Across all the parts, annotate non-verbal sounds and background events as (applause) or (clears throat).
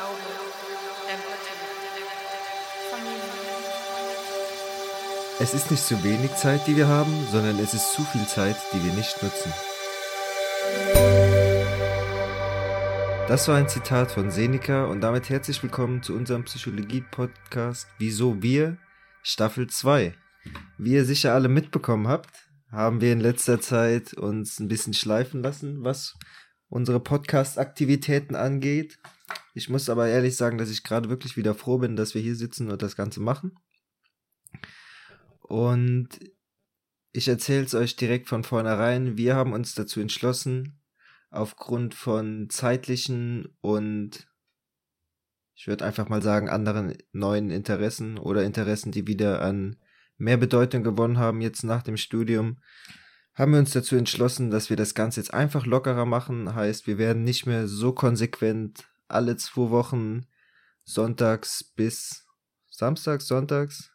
Glaube, Empathie, Familie. Es ist nicht zu wenig Zeit, die wir haben, sondern es ist zu viel Zeit, die wir nicht nutzen. Das war ein Zitat von Seneca und damit herzlich willkommen zu unserem Psychologie-Podcast Wieso wir? Staffel 2. Wie ihr sicher alle mitbekommen habt, haben wir in letzter Zeit uns ein bisschen schleifen lassen, was unsere Podcast-Aktivitäten angeht. Ich muss aber ehrlich sagen, dass ich gerade wirklich wieder froh bin, dass wir hier sitzen und das Ganze machen. Und ich erzähle es euch direkt von vornherein. Wir haben uns dazu entschlossen, aufgrund von zeitlichen und ich würde einfach mal sagen, anderen neuen Interessen oder Interessen, die wieder an mehr Bedeutung gewonnen haben jetzt nach dem Studium, haben wir uns dazu entschlossen, dass wir das Ganze jetzt einfach lockerer machen. Heißt, wir werden nicht mehr so konsequent alle zwei Wochen sonntags bis samstags, sonntags?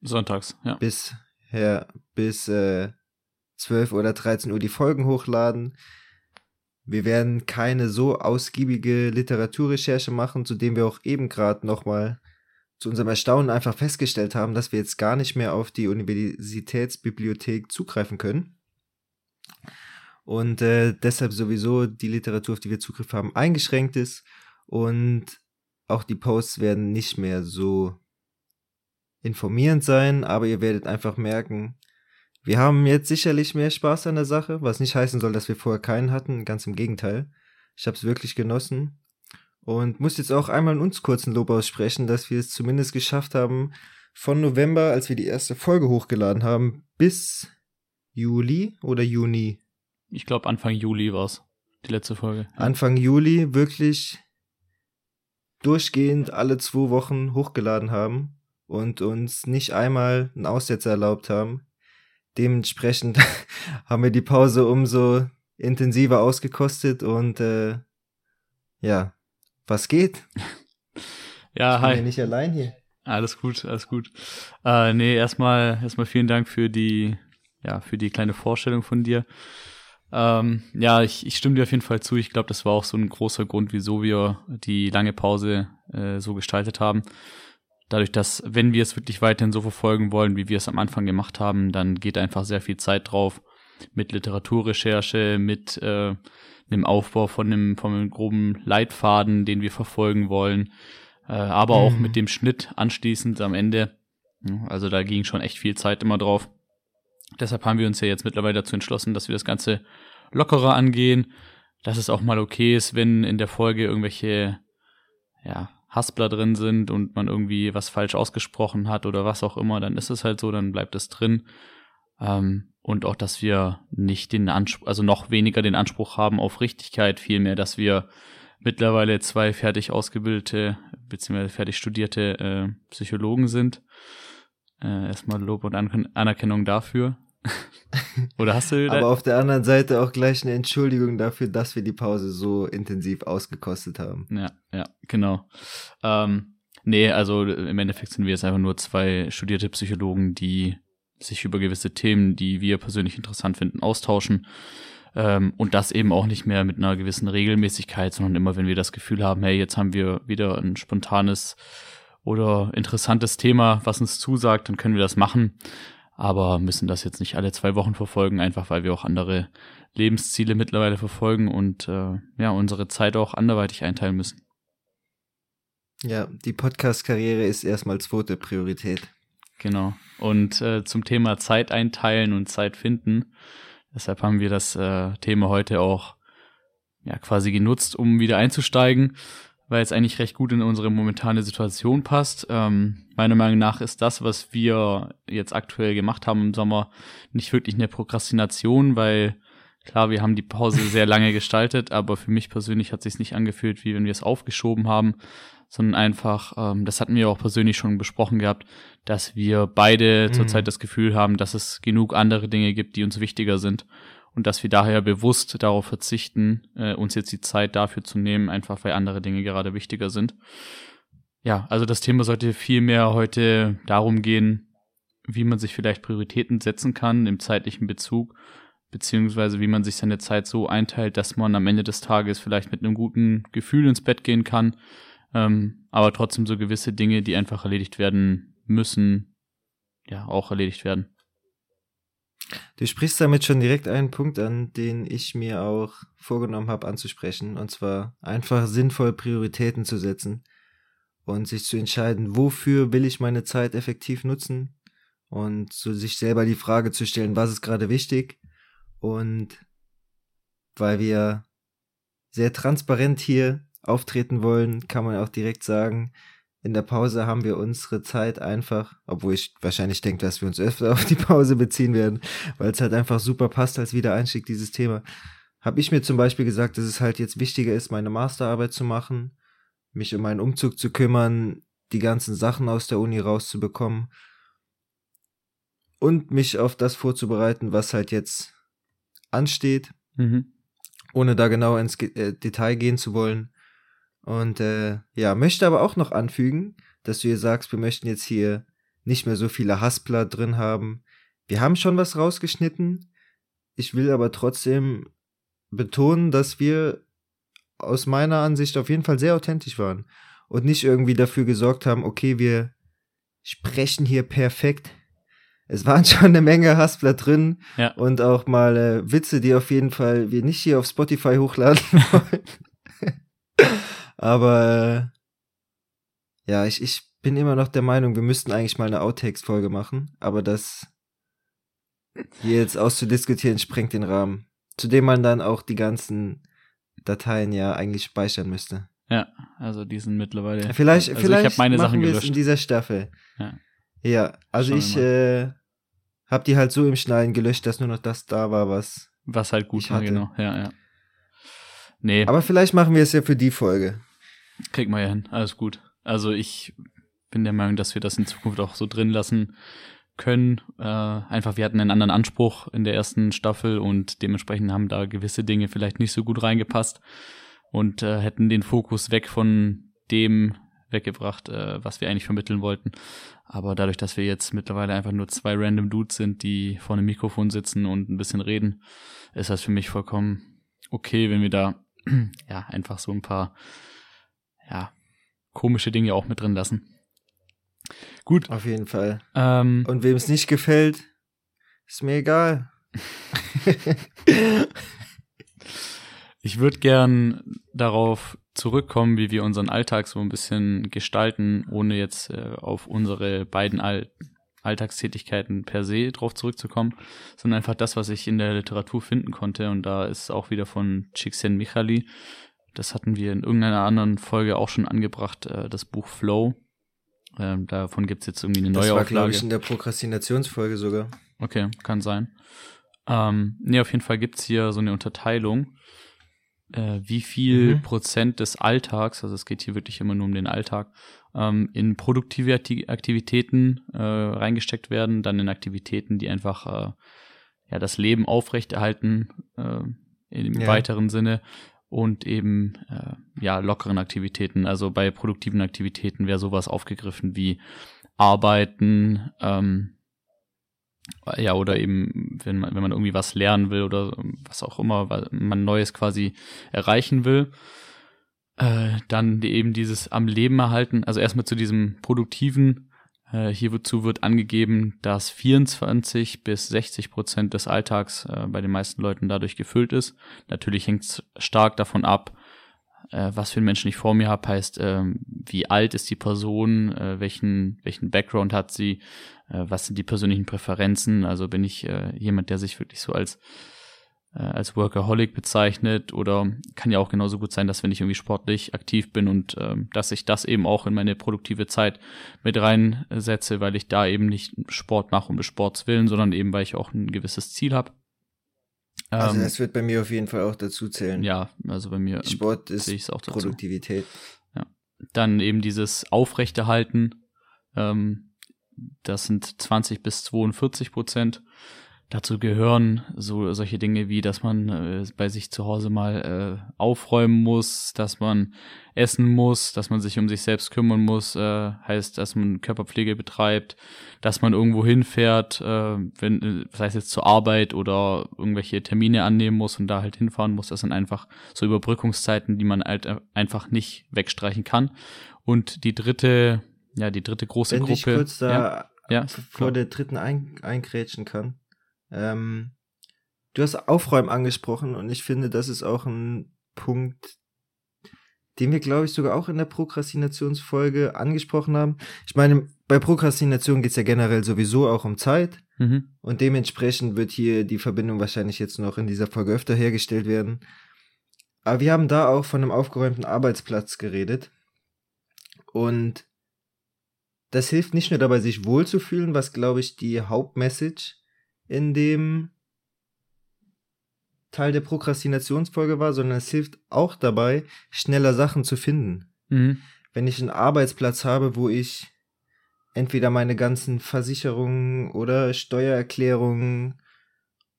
Sonntags, ja. Bis, ja, bis äh, 12 oder 13 Uhr die Folgen hochladen. Wir werden keine so ausgiebige Literaturrecherche machen, zu dem wir auch eben gerade nochmal zu unserem Erstaunen einfach festgestellt haben, dass wir jetzt gar nicht mehr auf die Universitätsbibliothek zugreifen können. Und äh, deshalb sowieso die Literatur, auf die wir Zugriff haben, eingeschränkt ist. Und auch die Posts werden nicht mehr so informierend sein, aber ihr werdet einfach merken, wir haben jetzt sicherlich mehr Spaß an der Sache, was nicht heißen soll, dass wir vorher keinen hatten, ganz im Gegenteil. Ich habe es wirklich genossen und muss jetzt auch einmal in uns kurzen Lob aussprechen, dass wir es zumindest geschafft haben, von November, als wir die erste Folge hochgeladen haben, bis Juli oder Juni. Ich glaube Anfang Juli war es, die letzte Folge. Anfang Juli wirklich durchgehend alle zwei Wochen hochgeladen haben und uns nicht einmal einen Aussetzer erlaubt haben. Dementsprechend (laughs) haben wir die Pause umso intensiver ausgekostet und äh, ja, was geht? (laughs) Ja, ich hi. bin ja nicht allein hier. Alles gut, alles gut. Äh, nee, erstmal erstmal vielen Dank für die ja, für die kleine Vorstellung von dir. Ähm, ja, ich, ich stimme dir auf jeden Fall zu. Ich glaube, das war auch so ein großer Grund, wieso wir die lange Pause äh, so gestaltet haben. Dadurch, dass, wenn wir es wirklich weiterhin so verfolgen wollen, wie wir es am Anfang gemacht haben, dann geht einfach sehr viel Zeit drauf mit Literaturrecherche, mit äh, einem Aufbau von einem, von einem groben Leitfaden, den wir verfolgen wollen, äh, aber auch Mhm. mit dem Schnitt anschließend am Ende. Also da ging schon echt viel Zeit immer drauf. Deshalb haben wir uns ja jetzt mittlerweile dazu entschlossen, dass wir das Ganze lockerer angehen, dass es auch mal okay ist, wenn in der Folge irgendwelche ja, Haspler drin sind und man irgendwie was falsch ausgesprochen hat oder was auch immer, dann ist es halt so, dann bleibt es drin. Ähm, und auch, dass wir nicht den Anspruch, also noch weniger den Anspruch haben auf Richtigkeit, vielmehr, dass wir mittlerweile zwei fertig ausgebildete bzw. fertig studierte äh, Psychologen sind. Äh, erstmal Lob und An Anerkennung dafür. Oder hast du da- Aber auf der anderen Seite auch gleich eine Entschuldigung dafür, dass wir die Pause so intensiv ausgekostet haben. Ja, ja, genau. Ähm, nee, also im Endeffekt sind wir jetzt einfach nur zwei studierte Psychologen, die sich über gewisse Themen, die wir persönlich interessant finden, austauschen. Ähm, und das eben auch nicht mehr mit einer gewissen Regelmäßigkeit, sondern immer, wenn wir das Gefühl haben, hey, jetzt haben wir wieder ein spontanes oder interessantes Thema, was uns zusagt, dann können wir das machen. Aber müssen das jetzt nicht alle zwei Wochen verfolgen, einfach weil wir auch andere Lebensziele mittlerweile verfolgen und äh, ja, unsere Zeit auch anderweitig einteilen müssen. Ja, die Podcast-Karriere ist erstmal zweite Priorität. Genau. Und äh, zum Thema Zeit einteilen und Zeit finden. Deshalb haben wir das äh, Thema heute auch ja quasi genutzt, um wieder einzusteigen, weil es eigentlich recht gut in unsere momentane Situation passt. Ähm, meiner Meinung nach ist das, was wir jetzt aktuell gemacht haben im Sommer, nicht wirklich eine Prokrastination, weil klar, wir haben die Pause (laughs) sehr lange gestaltet, aber für mich persönlich hat sich nicht angefühlt, wie wenn wir es aufgeschoben haben, sondern einfach, ähm, das hatten wir auch persönlich schon besprochen gehabt, dass wir beide Mhm. zurzeit das Gefühl haben, dass es genug andere Dinge gibt, die uns wichtiger sind und dass wir daher bewusst darauf verzichten, äh, uns jetzt die Zeit dafür zu nehmen, einfach weil andere Dinge gerade wichtiger sind. Ja, also das Thema sollte viel mehr heute darum gehen, wie man sich vielleicht Prioritäten setzen kann im zeitlichen Bezug, beziehungsweise wie man sich seine Zeit so einteilt, dass man am Ende des Tages vielleicht mit einem guten Gefühl ins Bett gehen kann, Ähm, aber trotzdem so gewisse Dinge, die einfach erledigt werden müssen, ja, auch erledigt werden. Du sprichst damit schon direkt einen Punkt an, den ich mir auch vorgenommen habe anzusprechen, und zwar einfach sinnvoll Prioritäten zu setzen und sich zu entscheiden, wofür will ich meine Zeit effektiv nutzen und so sich selber die Frage zu stellen, was ist gerade wichtig? Und weil wir sehr transparent hier auftreten wollen, kann man auch direkt sagen, in der Pause haben wir unsere Zeit einfach, obwohl ich wahrscheinlich denke, dass wir uns öfter (laughs) auf die Pause beziehen werden, weil es halt einfach super passt als Wiedereinstieg, dieses Thema. Habe ich mir zum Beispiel gesagt, dass es halt jetzt wichtiger ist, meine Masterarbeit zu machen, mich um meinen Umzug zu kümmern, die ganzen Sachen aus der Uni rauszubekommen und mich auf das vorzubereiten, was halt jetzt ansteht, Mhm. ohne da genau ins äh, Detail gehen zu wollen. Und äh, ja, möchte aber auch noch anfügen, dass du hier sagst, wir möchten jetzt hier nicht mehr so viele Haspler drin haben. Wir haben schon was rausgeschnitten. Ich will aber trotzdem betonen, dass wir aus meiner Ansicht auf jeden Fall sehr authentisch waren und nicht irgendwie dafür gesorgt haben, okay, wir sprechen hier perfekt. Es waren (laughs) schon eine Menge Haspler drin Ja. und auch mal äh, Witze, die auf jeden Fall wir nicht hier auf Spotify hochladen (laughs) wollen. Aber äh, ja, ich, ich bin immer noch der Meinung, wir müssten eigentlich mal eine Outtakes-Folge machen, aber das hier jetzt auszudiskutieren sprengt den Rahmen. Zudem man dann auch die ganzen Dateien ja eigentlich speichern müsste. Ja, also die sind mittlerweile. Vielleicht, also vielleicht ich habe meine machen Sachen gelöscht. in dieser Staffel. Ja. Ja, also Schauen ich äh, habe die halt so im Schneiden gelöscht, dass nur noch das da war, was. Was halt gut war, hatte. genau. Ja, ja. Nee, Aber vielleicht machen wir es ja für die Folge. Krieg mal ja hin. Alles gut. Also ich bin der Meinung, dass wir das in Zukunft auch so drin lassen können. Äh, einfach, wir hatten einen anderen Anspruch in der ersten Staffel und dementsprechend haben da gewisse Dinge vielleicht nicht so gut reingepasst und äh, hätten den Fokus weg von dem weggebracht, äh, was wir eigentlich vermitteln wollten. Aber dadurch, dass wir jetzt mittlerweile einfach nur zwei random Dudes sind, die vor einem Mikrofon sitzen und ein bisschen reden, ist das für mich vollkommen okay, wenn wir da (clears throat) ja einfach so ein paar ja komische Dinge auch mit drin lassen. Gut. Auf jeden Fall. Ähm, Und wem es nicht gefällt, ist mir egal. (laughs) Ich würde gern darauf zurückkommen, wie wir unseren Alltag so ein bisschen gestalten, ohne jetzt äh, auf unsere beiden All Alltagstätigkeiten per se drauf zurückzukommen, sondern einfach das, was ich in der Literatur finden konnte. Und da ist auch wieder von Csikszentmihalyi. Das hatten wir in irgendeiner anderen Folge auch schon angebracht, äh, das Buch Flow. Ähm, davon gibt's jetzt irgendwie eine Das neue war, glaube ich, in der Prokrastinationsfolge sogar. Okay, kann sein. Ähm, nee, auf jeden Fall gibt's hier so eine Unterteilung, äh, wie viel Mhm. Prozent des Alltags, also es geht hier wirklich immer nur um den Alltag, ähm, in produktive Akti- Aktivitäten äh, reingesteckt werden, dann in Aktivitäten, die einfach äh, ja das Leben aufrechterhalten äh, im Ja. weiteren Sinne und eben äh, ja lockeren Aktivitäten. Also bei produktiven Aktivitäten wäre sowas aufgegriffen wie Arbeiten, ähm, ja, oder eben, wenn man, wenn man irgendwie was lernen will oder was auch immer, weil man Neues quasi erreichen will, äh, dann eben dieses am Leben erhalten, also erstmal zu diesem produktiven, hierzu wird angegeben, dass 24 bis 60 Prozent des Alltags äh, bei den meisten Leuten dadurch gefüllt ist. Natürlich hängt es stark davon ab, äh, was für einen Menschen ich vor mir habe, heißt, ähm, wie alt ist die Person, äh, welchen, welchen Background hat sie, äh, was sind die persönlichen Präferenzen, also bin ich äh, jemand, der sich wirklich so als äh, als Workaholic bezeichnet oder kann ja auch genauso gut sein, dass wenn ich irgendwie sportlich aktiv bin und ähm, dass ich das eben auch in meine produktive Zeit mit reinsetze, weil ich da eben nicht Sport mache um des Sports willen, sondern eben weil ich auch ein gewisses Ziel habe. Also Ähm, das wird bei mir auf jeden Fall auch dazu zählen. ja, also bei mir Sport ist ich auch dazu. Produktivität. Dann eben dieses Aufrechterhalten, ähm, das sind 20 bis 42 Prozent. Dazu gehören so solche Dinge wie, dass man äh, bei sich zu Hause mal äh, aufräumen muss, dass man essen muss, dass man sich um sich selbst kümmern muss, äh, heißt, dass man Körperpflege betreibt, dass man irgendwo hinfährt, äh, wenn, äh, sei es jetzt zur Arbeit oder irgendwelche Termine annehmen muss und da halt hinfahren muss. Das sind einfach so Überbrückungszeiten, die man halt einfach nicht wegstreichen kann. Und die dritte, ja, die dritte große Wenn Gruppe. ich kurz da ja, ja, vor der dritten ein, eingrätschen kann. Ähm, du hast Aufräumen angesprochen und ich finde, das ist auch ein Punkt, den wir, glaube ich, sogar auch in der Prokrastinationsfolge angesprochen haben. Ich meine, bei Prokrastination geht es ja generell sowieso auch um Zeit mhm. und dementsprechend wird hier die Verbindung wahrscheinlich jetzt noch in dieser Folge öfter hergestellt werden. Aber wir haben da auch von einem aufgeräumten Arbeitsplatz geredet und das hilft nicht nur dabei, sich wohlzufühlen, was, glaube ich, die Hauptmessage in dem Teil der Prokrastinationsfolge war, sondern es hilft auch dabei, schneller Sachen zu finden. Mhm. Wenn ich einen Arbeitsplatz habe, wo ich entweder meine ganzen Versicherungen oder Steuererklärungen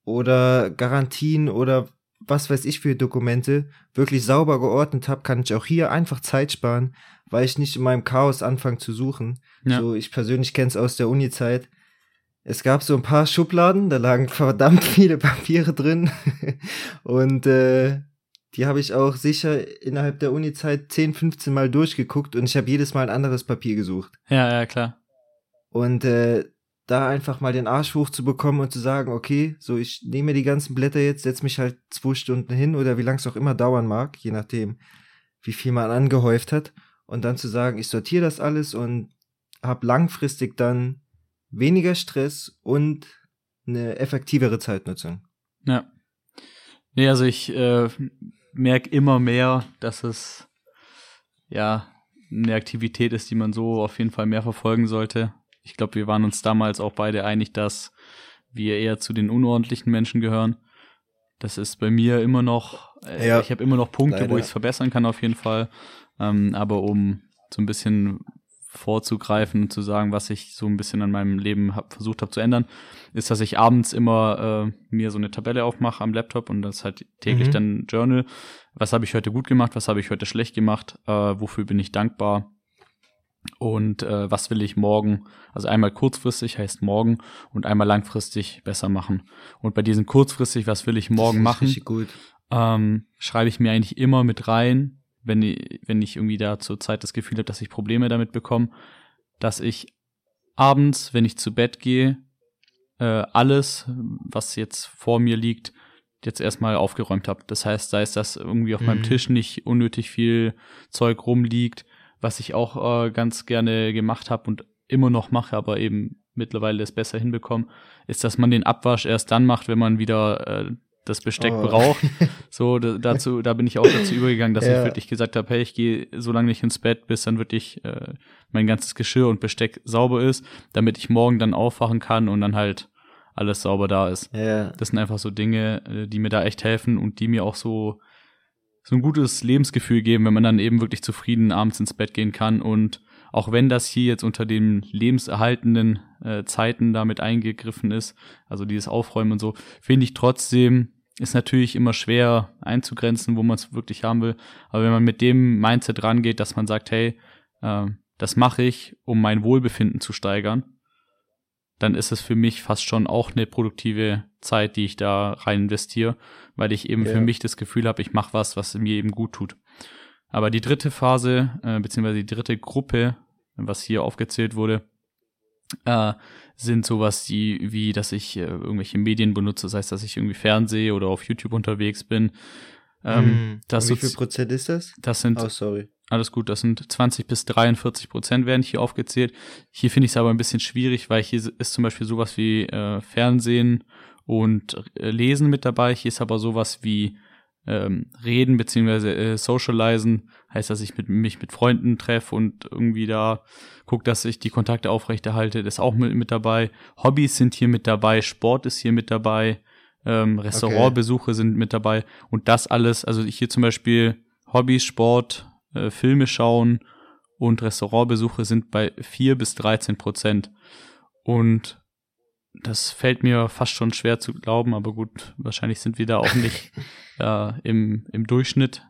oder Garantien oder was weiß ich für Dokumente wirklich sauber geordnet habe, kann ich auch hier einfach Zeit sparen, weil ich nicht in meinem Chaos anfange zu suchen. Ja. So, ich persönlich kenne es aus der Uni-Zeit. Es gab so ein paar Schubladen, da lagen verdammt (laughs) viele Papiere drin. und äh, die habe ich auch sicher innerhalb der Uni-Zeit 10, 15 Mal durchgeguckt und ich habe jedes Mal ein anderes Papier gesucht. Ja, ja, klar. Und äh, da einfach mal den Arsch hochzubekommen und zu sagen, okay, so ich nehme die ganzen Blätter jetzt, setz mich halt zwei Stunden hin oder wie lang es auch immer dauern mag, je nachdem, wie viel man angehäuft hat. Und dann zu sagen, ich sortiere das alles und habe langfristig dann weniger Stress und eine effektivere Zeitnutzung. Ja. Nee, also ich äh, merke immer mehr, dass es ja eine Aktivität ist, die man so auf jeden Fall mehr verfolgen sollte. Ich glaube, wir waren uns damals auch beide einig, dass wir eher zu den unordentlichen Menschen gehören. Das ist bei mir immer noch, äh, Ja, ich habe immer noch Punkte, wo leider. ich es verbessern kann auf jeden Fall. Ähm, aber um so ein bisschen vorzugreifen und zu sagen, was ich so ein bisschen an meinem Leben hab, versucht habe zu ändern, ist, dass ich abends immer äh, mir so eine Tabelle aufmache am Laptop und das halt täglich Mhm. dann Journal. Was habe ich heute gut gemacht, was habe ich heute schlecht gemacht, äh, wofür bin ich dankbar und äh, was will ich morgen, also einmal kurzfristig heißt morgen und einmal langfristig besser machen. Und bei diesen kurzfristig, was will ich morgen machen, gut. ähm, schreibe ich mir eigentlich immer mit rein, wenn ich, wenn ich irgendwie da zur Zeit das Gefühl habe, dass ich Probleme damit bekomme, dass ich abends, wenn ich zu Bett gehe, äh, alles, was jetzt vor mir liegt, jetzt erstmal aufgeräumt habe. Das heißt, sei es, dass irgendwie auf meinem Mhm. Tisch nicht unnötig viel Zeug rumliegt, was ich auch äh, ganz gerne gemacht habe und immer noch mache, aber eben mittlerweile es besser hinbekomme, ist, dass man den Abwasch erst dann macht, wenn man wieder äh, das Besteck Oh. braucht. (laughs) So, da, dazu, da bin ich auch dazu übergegangen, dass Ja. ich wirklich gesagt habe, hey, ich gehe so lange nicht ins Bett, bis dann wirklich äh, mein ganzes Geschirr und Besteck sauber ist, damit ich morgen dann aufwachen kann und dann halt alles sauber da ist. Ja, Das sind einfach so Dinge, äh, die mir da echt helfen und die mir auch so so ein gutes Lebensgefühl geben, wenn man dann eben wirklich zufrieden abends ins Bett gehen kann und auch wenn das hier jetzt unter den lebenserhaltenden äh, Zeiten damit eingegriffen ist, also dieses Aufräumen und so, finde ich trotzdem, ist natürlich immer schwer einzugrenzen, wo man es wirklich haben will. Aber wenn man mit dem Mindset rangeht, dass man sagt, hey, äh, das mache ich, um mein Wohlbefinden zu steigern, dann ist es für mich fast schon auch eine produktive Zeit, die ich da rein investiere, weil ich eben Ja. für mich das Gefühl habe, ich mache was, was mir eben gut tut. Aber die dritte Phase, äh, beziehungsweise die dritte Gruppe, was hier aufgezählt wurde, äh, sind sowas die, wie, dass ich äh, irgendwelche Medien benutze, das heißt, dass ich irgendwie Fernseh oder auf YouTube unterwegs bin. Ähm, Hm. wie viel Prozent ist das? das sind Oh, sorry. alles gut, das sind 20 bis 43 Prozent werden hier aufgezählt. Hier finde ich es aber ein bisschen schwierig, weil hier ist zum Beispiel sowas wie äh, Fernsehen und äh, Lesen mit dabei. Hier ist aber sowas wie ähm, Reden beziehungsweise äh, Socializen, heißt, dass ich mit, mich mit Freunden treffe und irgendwie da gucke, dass ich die Kontakte aufrechterhalte. Das ist auch mit, mit dabei. Hobbys sind hier mit dabei, Sport ist hier mit dabei, ähm, Restaurantbesuche sind mit dabei und das alles, also hier zum Beispiel Hobbys, Sport, äh, Filme schauen und Restaurantbesuche sind bei 4 bis 13 Prozent. Und das fällt mir fast schon schwer zu glauben, aber gut, wahrscheinlich sind wir da auch nicht (laughs) äh, im, im Durchschnitt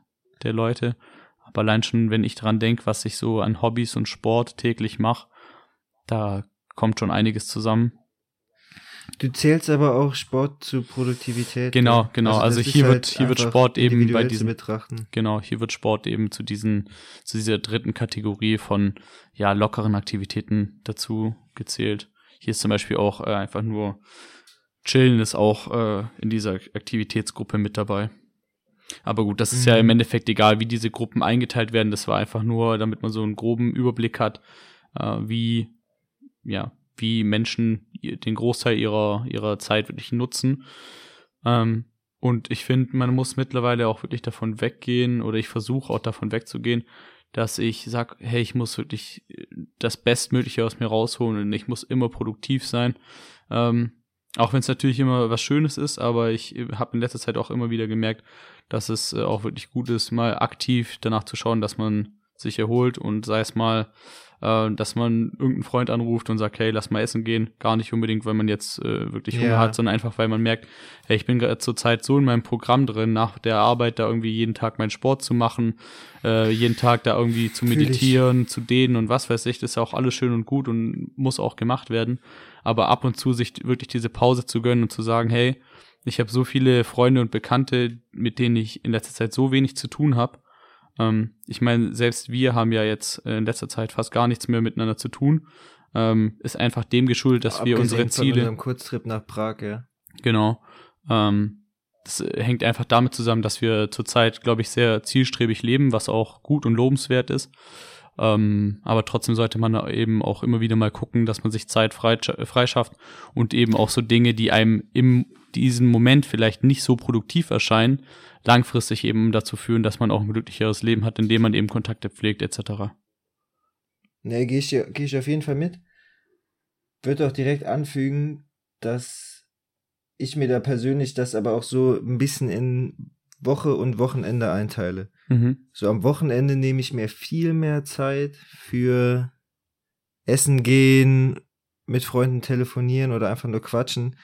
der Leute. Aber allein schon, wenn ich dran denke, was ich so an Hobbys und Sport täglich mache, da kommt schon einiges zusammen. Du zählst aber auch Sport zu Produktivität. Genau, ne? genau. Also das ist hier halt wird- hier wird Sport eben bei diesen- betrachten. Genau, hier wird Sport eben zu diesen, zu dieser dritten Kategorie von ja lockeren Aktivitäten dazu gezählt. Hier ist zum Beispiel auch äh, einfach nur Chillen ist auch äh, in dieser Aktivitätsgruppe mit dabei. Aber gut, das ist ja Mhm. im Endeffekt egal, wie diese Gruppen eingeteilt werden. Das war einfach nur, damit man so einen groben Überblick hat, äh, wie ja wie Menschen den Großteil ihrer ihrer Zeit wirklich nutzen. Ähm, und ich finde, man muss mittlerweile auch wirklich davon weggehen, oder ich versuche auch davon wegzugehen, dass ich sag, hey, ich muss wirklich äh, das Bestmögliche aus mir rausholen und ich muss immer produktiv sein. Ähm, auch wenn es natürlich immer was Schönes ist, aber ich habe in letzter Zeit auch immer wieder gemerkt, dass es äh, auch wirklich gut ist, mal aktiv danach zu schauen, dass man sich erholt und sei es mal, äh, dass man irgendeinen Freund anruft und sagt, hey, lass mal essen gehen. Gar nicht unbedingt, weil man jetzt äh, wirklich Hunger Ja. hat, sondern einfach, weil man merkt, hey, ich bin gerade zur Zeit so in meinem Programm drin, nach der Arbeit da irgendwie jeden Tag meinen Sport zu machen, äh, jeden Tag da irgendwie zu meditieren, zu dehnen und was weiß ich, das ist ja auch alles schön und gut und muss auch gemacht werden. Aber ab und zu sich wirklich diese Pause zu gönnen und zu sagen, hey, ich habe so viele Freunde und Bekannte, mit denen ich in letzter Zeit so wenig zu tun habe. Ähm, ich meine, selbst wir haben ja jetzt äh, in letzter Zeit fast gar nichts mehr miteinander zu tun. Ähm, ist einfach dem geschuldet, dass wir Abgesehen unsere von Ziele unserem Kurztrip nach Prag, ja. Genau. Ähm, das hängt einfach damit zusammen, dass wir zurzeit, glaube ich, sehr zielstrebig leben, was auch gut und lobenswert ist. Ähm, aber trotzdem sollte man eben auch immer wieder mal gucken, dass man sich Zeit frei, freischafft und eben auch so Dinge, die einem in diesem Moment vielleicht nicht so produktiv erscheinen, langfristig eben dazu führen, dass man auch ein glücklicheres Leben hat, indem man eben Kontakte pflegt etc. Ne, gehe ich, geh ich auf jeden Fall mit. Würde auch direkt anfügen, dass ich mir da persönlich das aber auch so ein bisschen in Woche und Wochenende einteile. Mhm. So am Wochenende nehme ich mir viel mehr Zeit für Essen gehen, mit Freunden telefonieren oder einfach nur quatschen.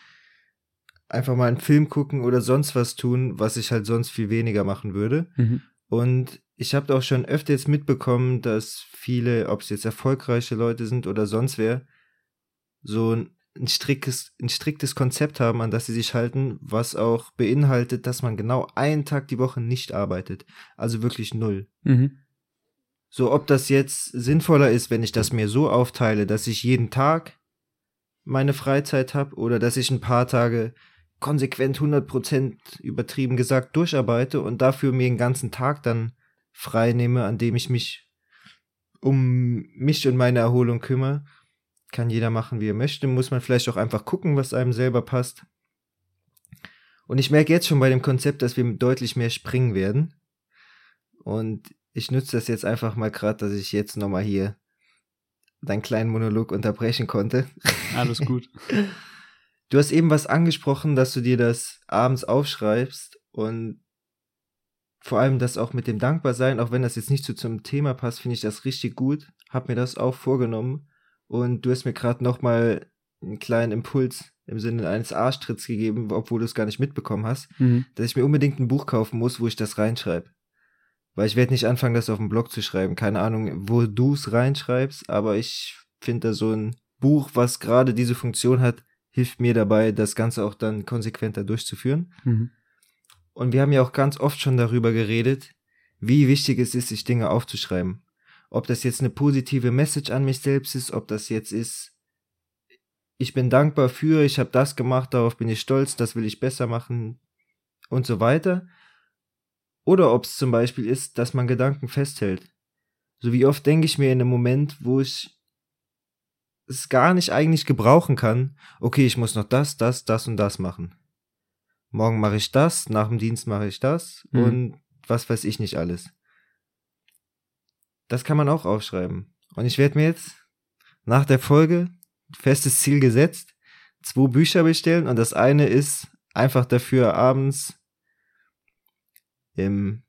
Einfach mal einen Film gucken oder sonst was tun, was ich halt sonst viel weniger machen würde. Mhm. Und ich habe auch schon öfter jetzt mitbekommen, dass viele, ob es jetzt erfolgreiche Leute sind oder sonst wer, so ein, ein, striktes, ein striktes Konzept haben, an das sie sich halten, was auch beinhaltet, dass man genau einen Tag die Woche nicht arbeitet. Also wirklich null. Mhm. So, ob das jetzt sinnvoller ist, wenn ich das mir so aufteile, dass ich jeden Tag meine Freizeit habe oder dass ich ein paar Tage konsequent 100% übertrieben gesagt durcharbeite und dafür mir den ganzen Tag dann frei nehme, an dem ich mich um mich und meine Erholung kümmere. Kann jeder machen, wie er möchte. Muss man vielleicht auch einfach gucken, was einem selber passt. Und ich merke jetzt schon bei dem Konzept, dass wir deutlich mehr springen werden. Und ich nutze das jetzt einfach mal gerade, dass ich jetzt nochmal hier deinen kleinen Monolog unterbrechen konnte. Alles gut. (laughs) Du hast eben was angesprochen, dass du dir das abends aufschreibst und vor allem das auch mit dem Dankbarsein, auch wenn das jetzt nicht so zum Thema passt, finde ich das richtig gut. Hab mir das auch vorgenommen und du hast mir gerade nochmal einen kleinen Impuls im Sinne eines Arschtritts gegeben, obwohl du es gar nicht mitbekommen hast, Mhm. dass ich mir unbedingt ein Buch kaufen muss, wo ich das reinschreibe. Weil ich werde nicht anfangen, das auf dem Blog zu schreiben. Keine Ahnung, wo du es reinschreibst, aber ich finde da so ein Buch, was gerade diese Funktion hat, hilft mir dabei, das Ganze auch dann konsequenter durchzuführen. Mhm. Und wir haben ja auch ganz oft schon darüber geredet, wie wichtig es ist, sich Dinge aufzuschreiben. Ob das jetzt eine positive Message an mich selbst ist, ob das jetzt ist, ich bin dankbar für, ich habe das gemacht, darauf bin ich stolz, das will ich besser machen und so weiter. Oder ob es zum Beispiel ist, dass man Gedanken festhält. So wie oft denke ich mir in einem Moment, wo ich es gar nicht eigentlich gebrauchen kann, okay, ich muss noch das, das, das und das machen. Morgen mache ich das, nach dem Dienst mache ich das Mhm. und was weiß ich nicht alles. Das kann man auch aufschreiben. Und ich werde mir jetzt nach der Folge festes Ziel gesetzt, zwei Bücher bestellen und das eine ist einfach dafür abends im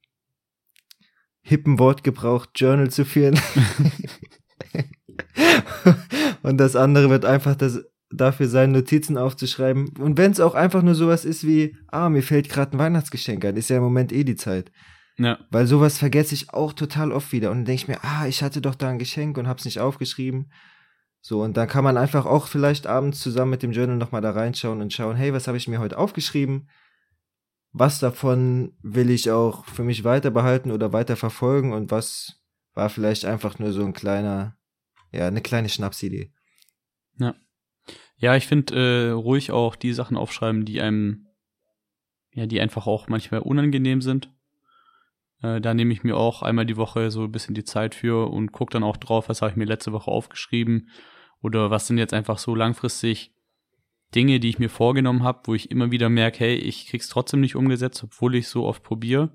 hippen Wortgebrauch Journal zu führen. (laughs) (laughs) (laughs) und das andere wird einfach das dafür sein, Notizen aufzuschreiben. Und wenn es auch einfach nur sowas ist wie, ah, mir fällt gerade ein Weihnachtsgeschenk ein, ist ja im Moment eh die Zeit. Ja. Weil sowas vergesse ich auch total oft wieder. Und dann denke ich mir, ah, ich hatte doch da ein Geschenk und hab's nicht aufgeschrieben. So, und dann kann man einfach auch vielleicht abends zusammen mit dem Journal nochmal da reinschauen und schauen, hey, was habe ich mir heute aufgeschrieben? Was davon will ich auch für mich weiter behalten oder weiter verfolgen und was war vielleicht einfach nur so ein kleiner, ja, eine kleine Schnapsidee. Ja. Ja, ich finde äh, ruhig auch die Sachen aufschreiben, die einem, ja, die einfach auch manchmal unangenehm sind. Äh, da nehme ich mir auch einmal die Woche so ein bisschen die Zeit für und gucke dann auch drauf, was habe ich mir letzte Woche aufgeschrieben oder was sind jetzt einfach so langfristig Dinge, die ich mir vorgenommen habe, wo ich immer wieder merke, hey, ich krieg's trotzdem nicht umgesetzt, obwohl ich so oft probiere.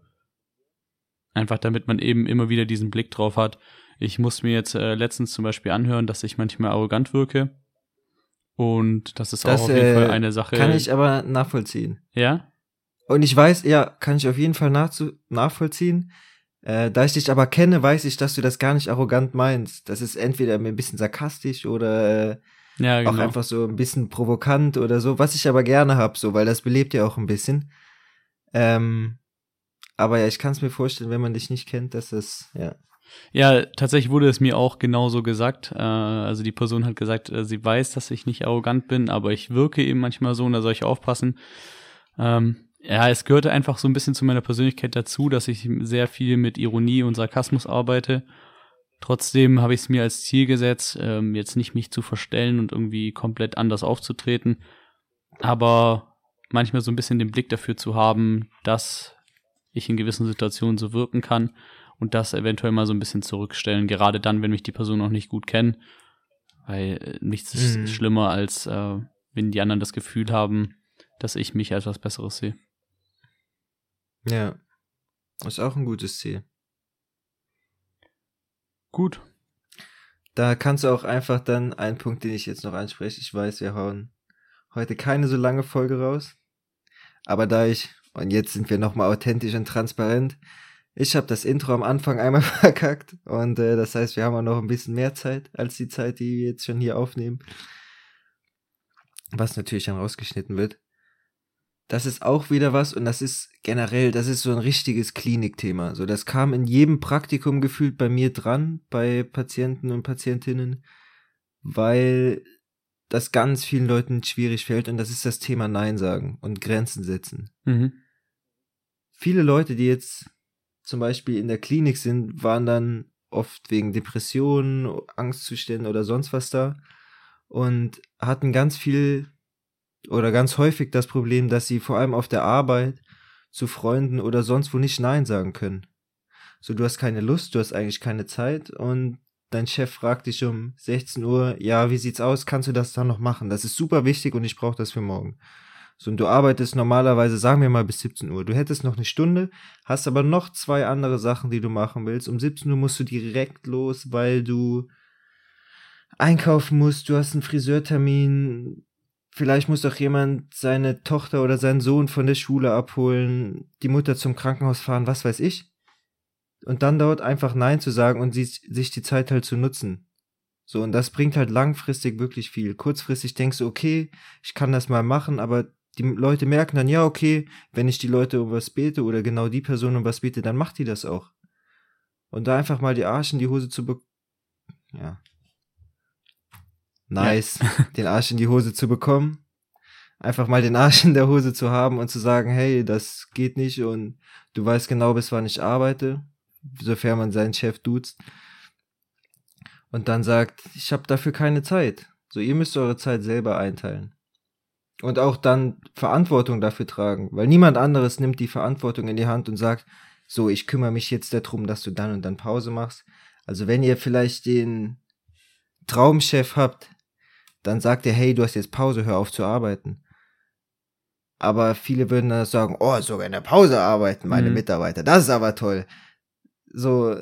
Einfach damit man eben immer wieder diesen Blick drauf hat. Ich muss mir jetzt äh, letztens zum Beispiel anhören, dass ich manchmal arrogant wirke. Und das ist Das, auch auf jeden äh, Fall eine Sache. Kann ich aber nachvollziehen. Ja? Und ich weiß, ja, kann ich auf jeden Fall nachzu nachvollziehen. Äh, da ich dich aber kenne, weiß ich, dass du das gar nicht arrogant meinst. Das ist entweder ein bisschen sarkastisch oder äh, Ja, genau. auch einfach so ein bisschen provokant oder so, was ich aber gerne hab, so, weil das belebt ja auch ein bisschen. Ähm, aber ja, ich kann es mir vorstellen, wenn man dich nicht kennt, dass das, ja. Ja, tatsächlich wurde es mir auch genauso gesagt. Äh, also die Person hat gesagt, äh, sie weiß, dass ich nicht arrogant bin, aber ich wirke eben manchmal so und da soll ich aufpassen. Ähm, ja, es gehörte einfach so ein bisschen zu meiner Persönlichkeit dazu, dass ich sehr viel mit Ironie und Sarkasmus arbeite. Trotzdem habe ich es mir als Ziel gesetzt, ähm, jetzt nicht mich zu verstellen und irgendwie komplett anders aufzutreten, aber manchmal so ein bisschen den Blick dafür zu haben, dass ich in gewissen Situationen so wirken kann und das eventuell mal so ein bisschen zurückstellen, gerade dann, wenn mich die Person noch nicht gut kennt, weil äh, nichts Mhm. ist schlimmer, als äh, wenn die anderen das Gefühl haben, dass ich mich als was Besseres sehe. Ja. Ist auch ein gutes Ziel. Gut. Da kannst du auch einfach dann einen Punkt, den ich jetzt noch anspreche. Ich weiß, wir hauen heute keine so lange Folge raus. Aber da ich, und jetzt sind wir nochmal authentisch und transparent, ich habe das Intro am Anfang einmal (laughs) verkackt. Und äh, das heißt, wir haben auch noch ein bisschen mehr Zeit als die Zeit, die wir jetzt schon hier aufnehmen. Was natürlich dann rausgeschnitten wird. Das ist auch wieder was und das ist generell, das ist so ein richtiges Klinikthema. So, das kam in jedem Praktikum gefühlt bei mir dran, bei Patienten und Patientinnen, weil das ganz vielen Leuten schwierig fällt und das ist das Thema Nein sagen und Grenzen setzen. Mhm. Viele Leute, die jetzt zum Beispiel in der Klinik sind, waren dann oft wegen Depressionen, Angstzuständen oder sonst was da und hatten ganz viel oder ganz häufig das Problem, dass sie vor allem auf der Arbeit zu Freunden oder sonst wo nicht Nein sagen können. So, du hast keine Lust, du hast eigentlich keine Zeit und dein Chef fragt dich um 16 Uhr, ja, wie sieht's aus, kannst du das dann noch machen? Das ist super wichtig und ich brauche das für morgen. So, und du arbeitest normalerweise, sagen wir mal, bis 17 Uhr. Du hättest noch eine Stunde, hast aber noch zwei andere Sachen, die du machen willst. Um 17 Uhr musst du direkt los, weil du einkaufen musst, du hast einen Friseurtermin, vielleicht muss doch jemand seine Tochter oder seinen Sohn von der Schule abholen, die Mutter zum Krankenhaus fahren, was weiß ich. Und dann dort einfach Nein zu sagen und sich die Zeit halt zu nutzen. So, und das bringt halt langfristig wirklich viel. Kurzfristig denkst du, okay, ich kann das mal machen, aber die Leute merken dann, ja, okay, wenn ich die Leute um was bete oder genau die Person um was bete, dann macht die das auch. Und da einfach mal die Arsch in die Hose zu bekommen. Ja. Nice, den Arsch in die Hose zu bekommen. Einfach mal den Arsch in der Hose zu haben und zu sagen, hey, das geht nicht und du weißt genau, bis wann ich arbeite, sofern man seinen Chef duzt. Und dann sagt, ich habe dafür keine Zeit. So, ihr müsst eure Zeit selber einteilen. Und auch dann Verantwortung dafür tragen, weil niemand anderes nimmt die Verantwortung in die Hand und sagt, so, ich kümmere mich jetzt darum, dass du dann und dann Pause machst. Also wenn ihr vielleicht den Traumchef habt, dann sagt er, hey, du hast jetzt Pause, hör auf zu arbeiten. Aber viele würden dann sagen, oh, sogar in der Pause arbeiten meine Mhm. Mitarbeiter, das ist aber toll. So,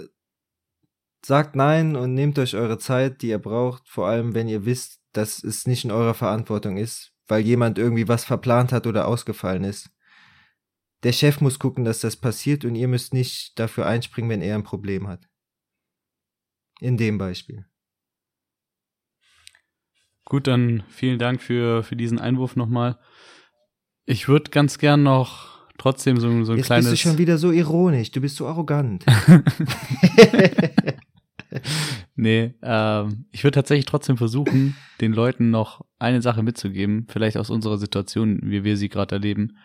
sagt nein und nehmt euch eure Zeit, die ihr braucht, vor allem wenn ihr wisst, dass es nicht in eurer Verantwortung ist, weil jemand irgendwie was verplant hat oder ausgefallen ist. Der Chef muss gucken, dass das passiert und ihr müsst nicht dafür einspringen, wenn er ein Problem hat. In dem Beispiel. Gut, dann vielen Dank für, für diesen Einwurf nochmal. Ich würde ganz gern noch trotzdem so, so ein Jetzt kleines. bist du schon wieder so ironisch, du bist so arrogant. (laughs) (laughs) nee, ähm, ich würde tatsächlich trotzdem versuchen, (clears throat) den Leuten noch eine Sache mitzugeben, vielleicht aus unserer Situation, wie wir sie gerade erleben.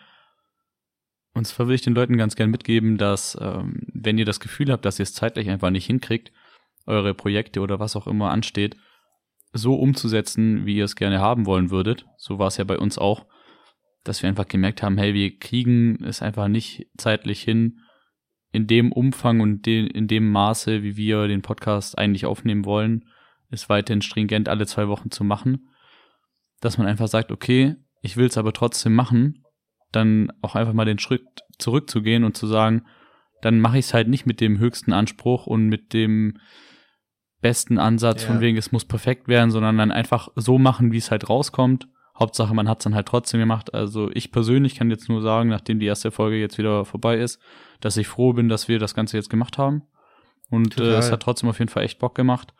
Und zwar würde ich den Leuten ganz gern mitgeben, dass ähm, wenn ihr das Gefühl habt, dass ihr es zeitlich einfach nicht hinkriegt, eure Projekte oder was auch immer ansteht, so umzusetzen, wie ihr es gerne haben wollen würdet. So war es ja bei uns auch, dass wir einfach gemerkt haben, hey, wir kriegen es einfach nicht zeitlich hin, in dem Umfang und de in dem Maße, wie wir den Podcast eigentlich aufnehmen wollen, es weiterhin stringent alle zwei Wochen zu machen. Dass man einfach sagt, okay, ich will es aber trotzdem machen, dann auch einfach mal den Schritt zurückzugehen und zu sagen, dann mache ich es halt nicht mit dem höchsten Anspruch und mit dem besten Ansatz Ja. von wegen, es muss perfekt werden, sondern dann einfach so machen, wie es halt rauskommt. Hauptsache, man hat es dann halt trotzdem gemacht. Also ich persönlich kann jetzt nur sagen, nachdem die erste Folge jetzt wieder vorbei ist, dass ich froh bin, dass wir das Ganze jetzt gemacht haben. Und äh, es hat trotzdem auf jeden Fall echt Bock gemacht.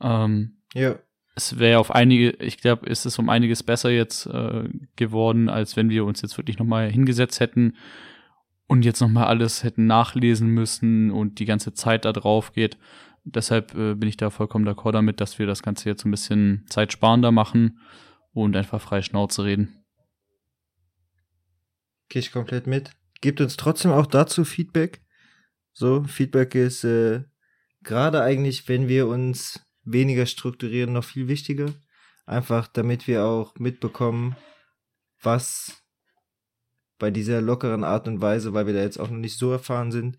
Ähm, ja, es wäre auf einige, ich glaube, es ist um einiges besser jetzt äh, geworden, als wenn wir uns jetzt wirklich nochmal hingesetzt hätten und jetzt nochmal alles hätten nachlesen müssen und die ganze Zeit da drauf geht. Deshalb äh, bin ich da vollkommen d'accord damit, dass wir das Ganze jetzt ein bisschen zeitsparender machen und einfach frei Schnauze reden. gehe ich komplett mit. Gebt uns trotzdem auch dazu Feedback. So, Feedback ist äh, gerade eigentlich, wenn wir uns weniger strukturieren, noch viel wichtiger. Einfach damit wir auch mitbekommen, was bei dieser lockeren Art und Weise, weil wir da jetzt auch noch nicht so erfahren sind,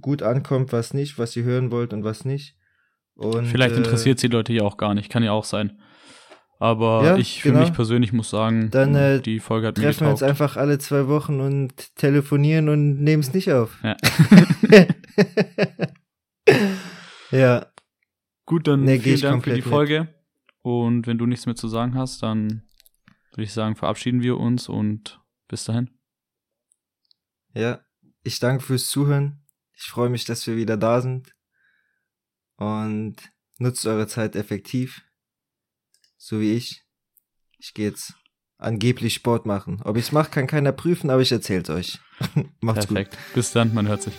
gut ankommt, was nicht, was ihr hören wollt und was nicht. Und, Vielleicht äh, interessiert die Leute ja auch gar nicht, kann ja auch sein. Aber Ja, ich für genau. mich persönlich muss sagen, Dann, äh, die Folge hat mir treffen wir uns getaugt. einfach alle zwei Wochen und telefonieren und nehmen es nicht auf. Ja. (laughs) ja, Gut, dann Nee, vielen Dank für die mit. Folge. Und wenn du nichts mehr zu sagen hast, dann würde ich sagen, verabschieden wir uns und bis dahin. ja. Ich danke fürs Zuhören. Ich freue mich, dass wir wieder da sind. Und nutzt eure Zeit effektiv. So wie ich. Ich gehe jetzt angeblich Sport machen. Ob ich's mache, kann keiner prüfen, aber ich erzähl's euch. (laughs) Macht's gut. Perfekt. Bis dann, man hört sich.